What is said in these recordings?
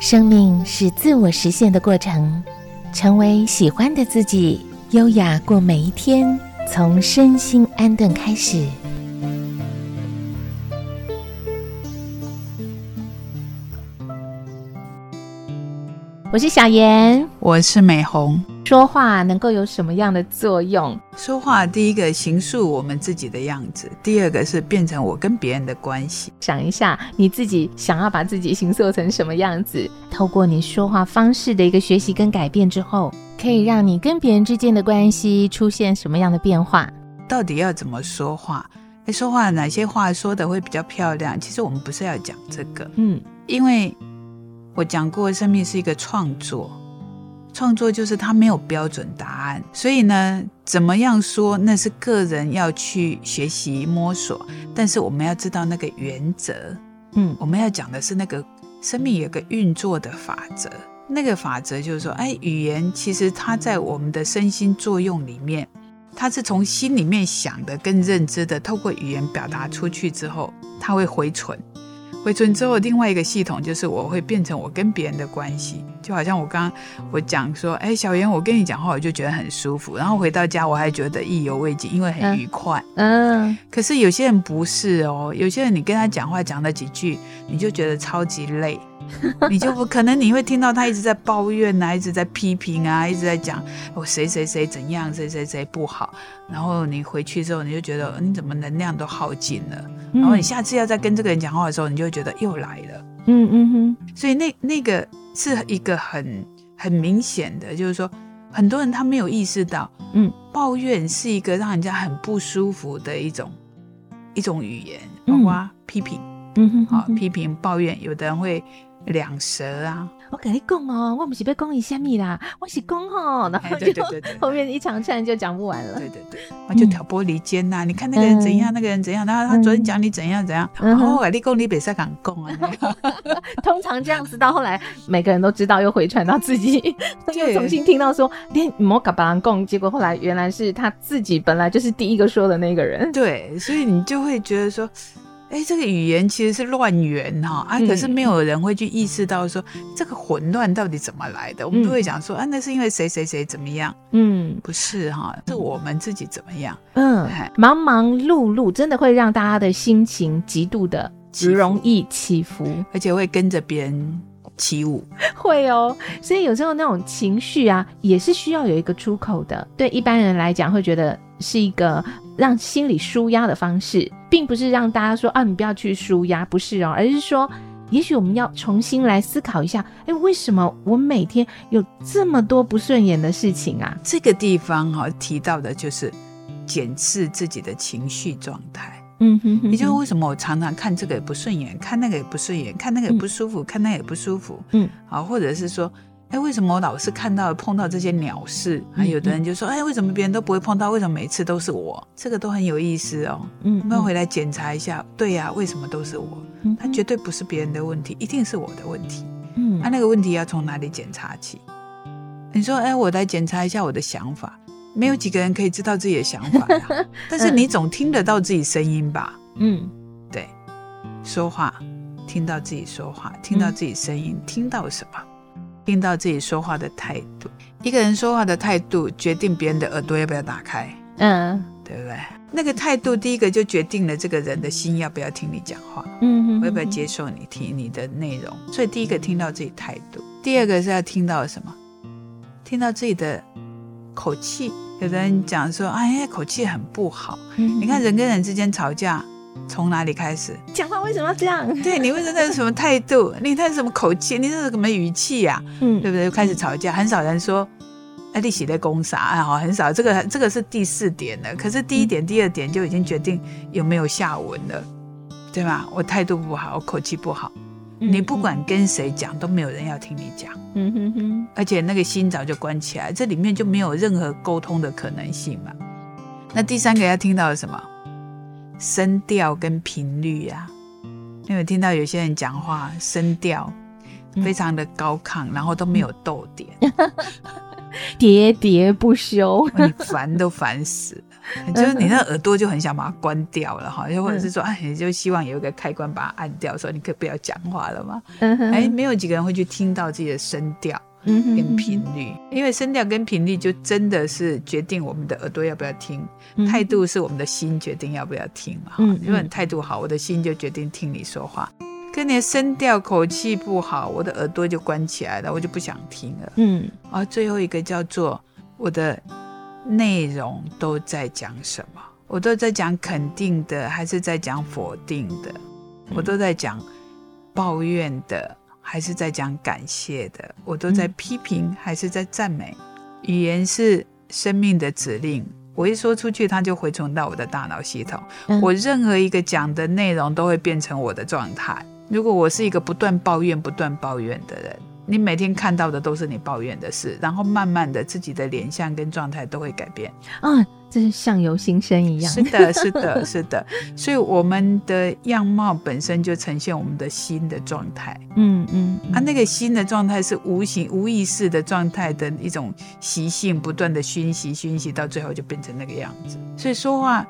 生命是自我实现的过程，成为喜欢的自己，优雅过每一天，从身心安顿开始。我是小妍，我是美红。说话能够有什么样的作用？说话第一个形塑我们自己的样子，第二个是变成我跟别人的关系。想一下你自己想要把自己形塑成什么样子？透过你说话方式的一个学习跟改变之后，可以让你跟别人之间的关系出现什么样的变化？到底要怎么说话？哎，说话哪些话说的会比较漂亮？其实我们不是要讲这个，嗯，因为。我讲过，生命是一个创作，创作就是它没有标准答案，所以呢，怎么样说那是个人要去学习摸索，但是我们要知道那个原则，嗯，我们要讲的是那个生命有个运作的法则，那个法则就是说，哎，语言其实它在我们的身心作用里面，它是从心里面想的跟认知的，透过语言表达出去之后，它会回存。回存之后，另外一个系统就是我会变成我跟别人的关系，就好像我刚刚我讲说，哎，小袁，我跟你讲话，我就觉得很舒服，然后回到家我还觉得意犹未尽，因为很愉快。嗯。可是有些人不是哦，有些人你跟他讲话讲了几句，你就觉得超级累。你就不可能，你会听到他一直在抱怨啊，一直在批评啊，一直在讲我谁谁谁怎样，谁谁谁不好。然后你回去之后，你就觉得你怎么能量都耗尽了。然后你下次要再跟这个人讲话的时候，你就会觉得又来了。嗯嗯哼。所以那那个是一个很很明显的，就是说很多人他没有意识到，嗯，抱怨是一个让人家很不舒服的一种一种语言，包括批评，嗯哼，好批评抱怨，有的人会。两舌啊！我跟你讲哦，我不是被讲你虾米啦，我是讲吼，然后就后面一长串就讲不完了。对对对，我就挑拨离间呐！你看那个人怎样，那个人怎样，然后他昨天讲你怎样怎样，然后你讲你别再敢讲啊！通常这样子到后来，每个人都知道，又回传到自己，又重新听到说连莫敢把人讲，结果后来原来是他自己本来就是第一个说的那个人。对，所以你就会觉得说。哎，这个语言其实是乱源哈啊，可是没有人会去意识到说这个混乱到底怎么来的。我们都会讲说啊，那是因为谁谁谁怎么样？嗯，不是哈，是我们自己怎么样？嗯，忙忙碌碌真的会让大家的心情极度的容易起伏，而且会跟着别人起舞。会哦，所以有时候那种情绪啊，也是需要有一个出口的。对一般人来讲，会觉得是一个。让心理舒压的方式，并不是让大家说啊，你不要去舒压，不是哦，而是说，也许我们要重新来思考一下，哎，为什么我每天有这么多不顺眼的事情啊？这个地方哈提到的就是检视自己的情绪状态。嗯哼，也就是为什么我常常看这个也不顺眼，看那个也不顺眼，看那个也不舒服，看那个也不舒服。嗯，好，或者是说。哎，为什么我老是看到碰到这些鸟事？还有的人就说：“哎，为什么别人都不会碰到？为什么每次都是我？”这个都很有意思哦。嗯，那回来检查一下，对呀，为什么都是我？他绝对不是别人的问题，一定是我的问题。嗯，他那个问题要从哪里检查起？你说：“哎，我来检查一下我的想法。”没有几个人可以知道自己的想法呀。但是你总听得到自己声音吧？嗯，对，说话，听到自己说话，听到自己声音，听到什么？听到自己说话的态度，一个人说话的态度决定别人的耳朵要不要打开，嗯，对不对？那个态度，第一个就决定了这个人的心要不要听你讲话，嗯我，要不要接受你听你的内容。所以第一个听到自己态度，第二个是要听到什么？听到自己的口气。有的人讲说，哎，口气很不好。你看人跟人之间吵架。从哪里开始讲话？为什么要这样？对你为什么是什么态度？你那是什么口气？你这是什么语气呀？嗯，对不对？开始吵架，很少人说哎，你写在攻啥？哎，好，很少。这个这个是第四点了。可是第一点、第二点就已经决定有没有下文了，对吧？我态度不好，我口气不好，你不管跟谁讲，都没有人要听你讲。嗯哼哼。而且那个心早就关起来，这里面就没有任何沟通的可能性嘛。那第三个要听到的什么？声调跟频率呀，你有听到有些人讲话声调非常的高亢，然后都没有逗点，喋喋不休，你烦都烦死了。就是你那耳朵就很想把它关掉了哈，又或者是说，哎，你就希望有一个开关把它按掉，说你可以不要讲话了嘛？哎，没有几个人会去听到自己的声调跟频率，因为声调跟频率就真的是决定我们的耳朵要不要听，态度是我们的心决定要不要听嘛。嗯，因为态度好，我的心就决定听你说话。跟你的声调口气不好，我的耳朵就关起来了，我就不想听了。嗯，啊最后一个叫做我的内容都在讲什么？我都在讲肯定的，还是在讲否定的？我都在讲抱怨的，还是在讲感谢的？我都在批评，还是在赞美？语言是生命的指令，我一说出去，它就回传到我的大脑系统。我任何一个讲的内容都会变成我的状态。如果我是一个不断抱怨、不断抱怨的人，你每天看到的都是你抱怨的事，然后慢慢的自己的脸相跟状态都会改变。嗯，这是相由心生一样。是的，是的，是的。所以我们的样貌本身就呈现我们的心的状态。嗯嗯，啊，那个心的状态是无形、无意识的状态的一种习性，不断的熏习、熏习，到最后就变成那个样子。所以说话。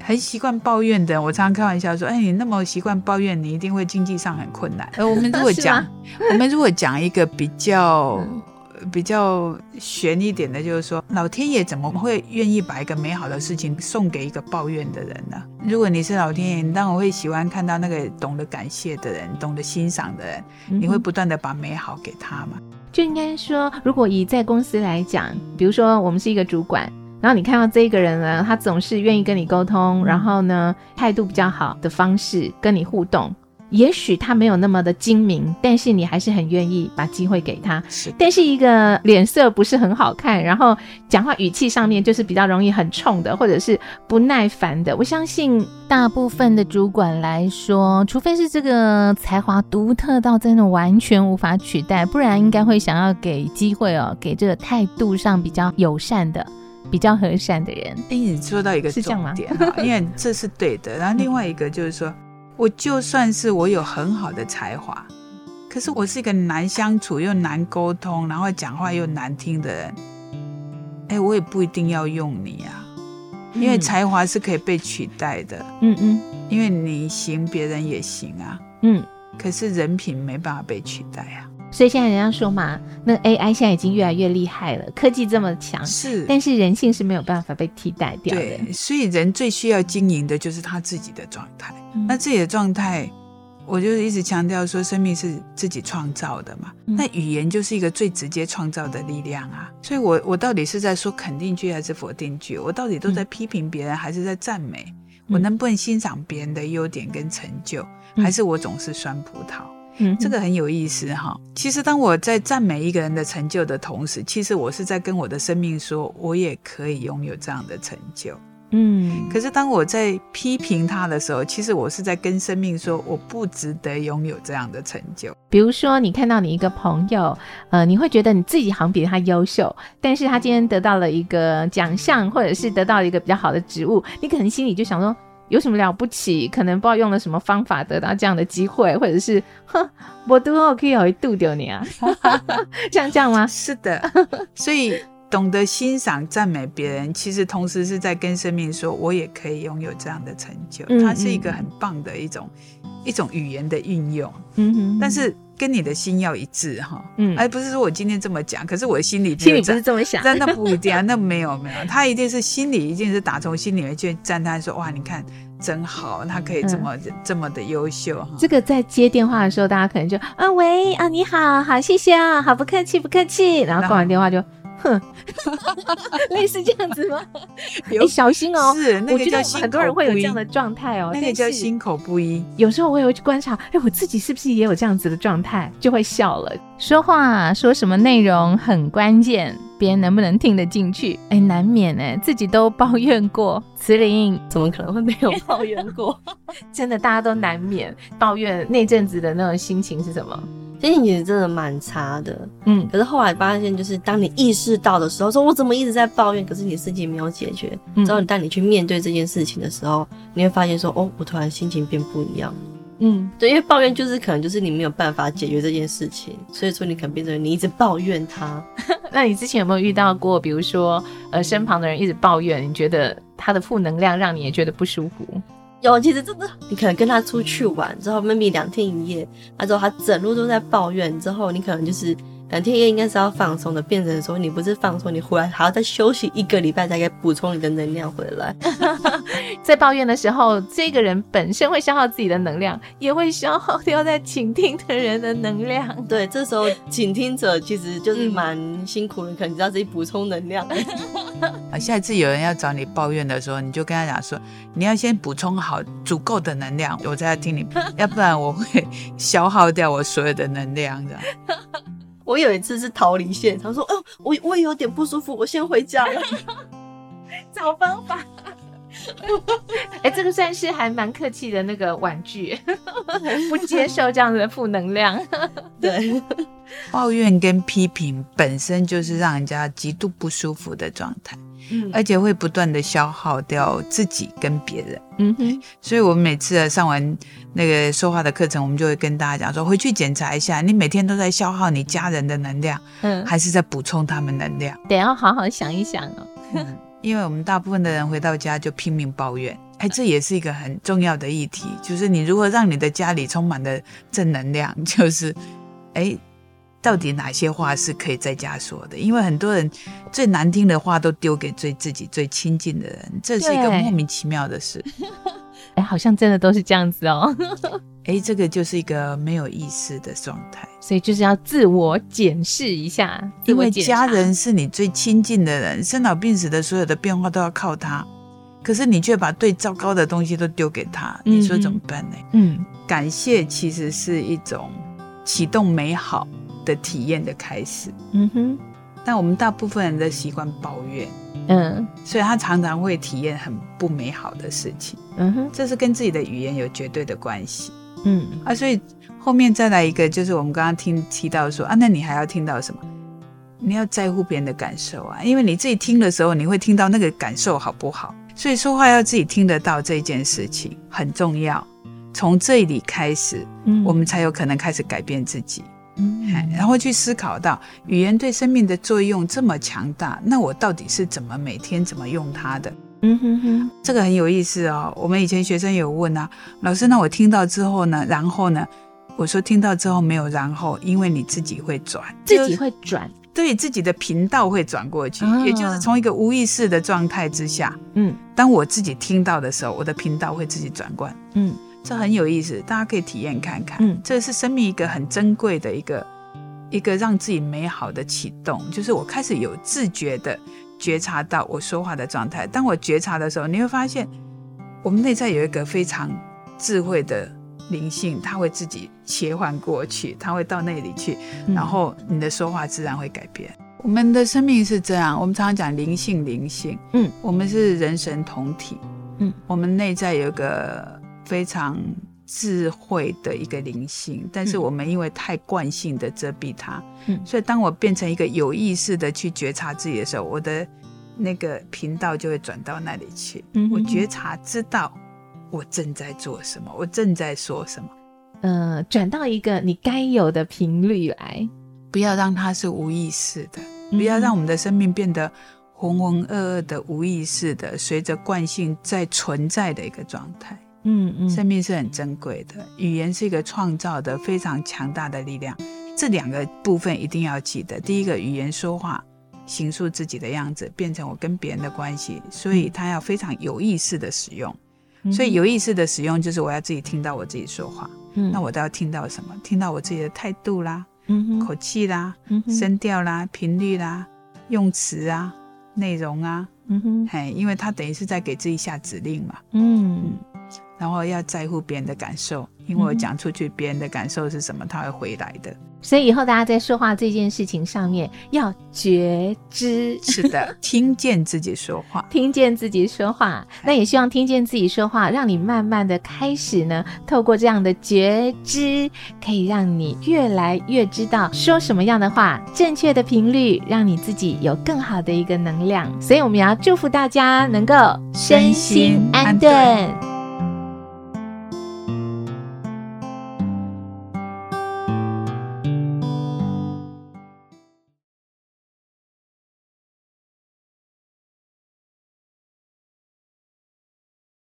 很习惯抱怨的，我常常开玩笑说：“哎，你那么习惯抱怨，你一定会经济上很困难。”而我们如果讲，我们如果讲一个比较比较悬一点的，就是说，老天爷怎么会愿意把一个美好的事情送给一个抱怨的人呢？如果你是老天爷，你当然会喜欢看到那个懂得感谢的人，懂得欣赏的人，你会不断的把美好给他嘛？就应该说，如果以在公司来讲，比如说我们是一个主管。然后你看到这个人呢，他总是愿意跟你沟通，然后呢，态度比较好的方式跟你互动。也许他没有那么的精明，但是你还是很愿意把机会给他。是，但是一个脸色不是很好看，然后讲话语气上面就是比较容易很冲的，或者是不耐烦的。我相信大部分的主管来说，除非是这个才华独特到真的完全无法取代，不然应该会想要给机会哦，给这个态度上比较友善的。比较和善的人，哎，你说到一个重点哈，因为这是对的。然后另外一个就是说，我就算是我有很好的才华，可是我是一个难相处又难沟通，然后讲话又难听的人，哎，我也不一定要用你啊，因为才华是可以被取代的。嗯嗯，因为你行，别人也行啊。嗯，可是人品没办法被取代啊。所以现在人家说嘛，那 AI 现在已经越来越厉害了，科技这么强，是，但是人性是没有办法被替代掉的。对，所以人最需要经营的就是他自己的状态。那自己的状态，我就是一直强调说，生命是自己创造的嘛。那语言就是一个最直接创造的力量啊。所以我我到底是在说肯定句还是否定句？我到底都在批评别人还是在赞美？我能不能欣赏别人的优点跟成就？还是我总是酸葡萄？嗯，这个很有意思哈。其实当我在赞美一个人的成就的同时，其实我是在跟我的生命说，我也可以拥有这样的成就。嗯，可是当我在批评他的时候，其实我是在跟生命说，我不值得拥有这样的成就。比如说，你看到你一个朋友，呃，你会觉得你自己好像比他优秀，但是他今天得到了一个奖项，或者是得到了一个比较好的职务，你可能心里就想说。有什么了不起？可能不知道用了什么方法得到这样的机会，或者是哼，我都可以有一度丢你啊，像这样吗？是的，所以懂得欣赏、赞美别人，其实同时是在跟生命说，我也可以拥有这样的成就。它是一个很棒的一种一种语言的运用。嗯哼，但是跟你的心要一致哈。嗯，而不是说我今天这么讲，可是我的心里心里不是这么想，真的 不一定啊。那没有没有，他一定是心里一定是打从心里面去赞叹说，哇，你看。真好，他可以这么这么的优秀哈。这个在接电话的时候，大家可能就啊喂啊你好，好谢谢啊，好不客气不客气。然后挂完电话就哼，类似这样子吗？你，小心哦，是那个叫很多人会有这样的状态哦，那个叫心口不一。有时候我也会去观察，哎，我自己是不是也有这样子的状态，就会笑了。说话说什么内容很关键。别人能不能听得进去？哎，难免哎，自己都抱怨过。慈玲怎么可能会没有抱怨过？真的，大家都难免抱怨那阵子的那种心情是什么？心情其实真的蛮差的。嗯，可是后来发现，就是当你意识到的时候，说我怎么一直在抱怨，可是你事情没有解决。之后，当你去面对这件事情的时候，你会发现说，哦，我突然心情变不一样。嗯，对，因为抱怨就是可能就是你没有办法解决这件事情，所以说你可能变成你一直抱怨他。那你之前有没有遇到过，比如说呃身旁的人一直抱怨，你觉得他的负能量让你也觉得不舒服？有，其实真的，你可能跟他出去玩之后，maybe 两天一夜，那之后他整路都在抱怨，之后你可能就是。两天一夜应该是要放松的，变成说你不是放松，你回来还要再休息一个礼拜才可以补充你的能量回来。在抱怨的时候，这个人本身会消耗自己的能量，也会消耗掉在倾听的人的能量。对，这时候倾听者其实就是蛮辛苦的，可能要自己补充能量。啊，下一次有人要找你抱怨的时候，你就跟他讲说，你要先补充好足够的能量，我再听你，要不然我会消耗掉我所有的能量的。我有一次是逃离现场，说：“哦，我我也有点不舒服，我先回家了。”找方法。哎，这个算是还蛮客气的那个婉拒，不接受这样的负能量。对，抱怨跟批评本身就是让人家极度不舒服的状态。嗯，而且会不断的消耗掉自己跟别人。嗯哼，所以我们每次上完那个说话的课程，我们就会跟大家讲说，回去检查一下，你每天都在消耗你家人的能量，嗯，还是在补充他们能量？得要好好想一想哦。因为我们大部分的人回到家就拼命抱怨，哎，这也是一个很重要的议题，就是你如何让你的家里充满了正能量，就是，哎。到底哪些话是可以在家说的？因为很多人最难听的话都丢给最自己最亲近的人，这是一个莫名其妙的事。哎，好像真的都是这样子哦。哎，这个就是一个没有意识的状态，所以就是要自我检视一下。因为家人是你最亲近的人，生老病死的所有的变化都要靠他，可是你却把最糟糕的东西都丢给他，你说怎么办呢？嗯，感谢其实是一种启动美好。的体验的开始，嗯哼，但我们大部分人的习惯抱怨，嗯，所以他常常会体验很不美好的事情，嗯哼，这是跟自己的语言有绝对的关系，嗯。啊，所以后面再来一个，就是我们刚刚听提到说啊，那你还要听到什么？你要在乎别人的感受啊，因为你自己听的时候，你会听到那个感受好不好？所以说话要自己听得到这件事情很重要，从这里开始，嗯，我们才有可能开始改变自己。嗯，然后去思考到语言对生命的作用这么强大，那我到底是怎么每天怎么用它的？嗯哼哼，这个很有意思哦。我们以前学生有问啊，老师，那我听到之后呢？然后呢？我说听到之后没有然后，因为你自己会转，自己会转，对自己的频道会转过去，也就是从一个无意识的状态之下，嗯，当我自己听到的时候，我的频道会自己转过来，嗯。这很有意思，大家可以体验看看。嗯，这是生命一个很珍贵的一个一个让自己美好的启动，就是我开始有自觉的觉察到我说话的状态。当我觉察的时候，你会发现我们内在有一个非常智慧的灵性，它会自己切换过去，它会到那里去，然后你的说话自然会改变。我们的生命是这样，我们常常讲灵性，灵性，嗯，我们是人神同体，嗯，我们内在有个。非常智慧的一个灵性，但是我们因为太惯性的遮蔽它，嗯，所以当我变成一个有意识的去觉察自己的时候，我的那个频道就会转到那里去。嗯，我觉察知道我正在做什么，我正在说什么，呃，转到一个你该有的频率来，不要让它是无意识的，不要让我们的生命变得浑浑噩噩的无意识的，随着惯性在存在的一个状态。嗯嗯，生命是很珍贵的，语言是一个创造的非常强大的力量。这两个部分一定要记得。第一个，语言说话，形塑自己的样子，变成我跟别人的关系，所以他要非常有意识的使用。所以有意识的使用，就是我要自己听到我自己说话。嗯，那我都要听到什么？听到我自己的态度啦，嗯口气啦，嗯声调啦，频率啦，用词啊，内容啊，嗯哼，嘿，因为他等于是在给自己下指令嘛。嗯。然后要在乎别人的感受，因为我讲出去，别人的感受是什么，他会回来的。所以以后大家在说话这件事情上面要觉知，是的，听见自己说话，听见自己说话。那也希望听见自己说话，让你慢慢的开始呢，透过这样的觉知，可以让你越来越知道说什么样的话，正确的频率，让你自己有更好的一个能量。所以我们也要祝福大家能够身心安顿。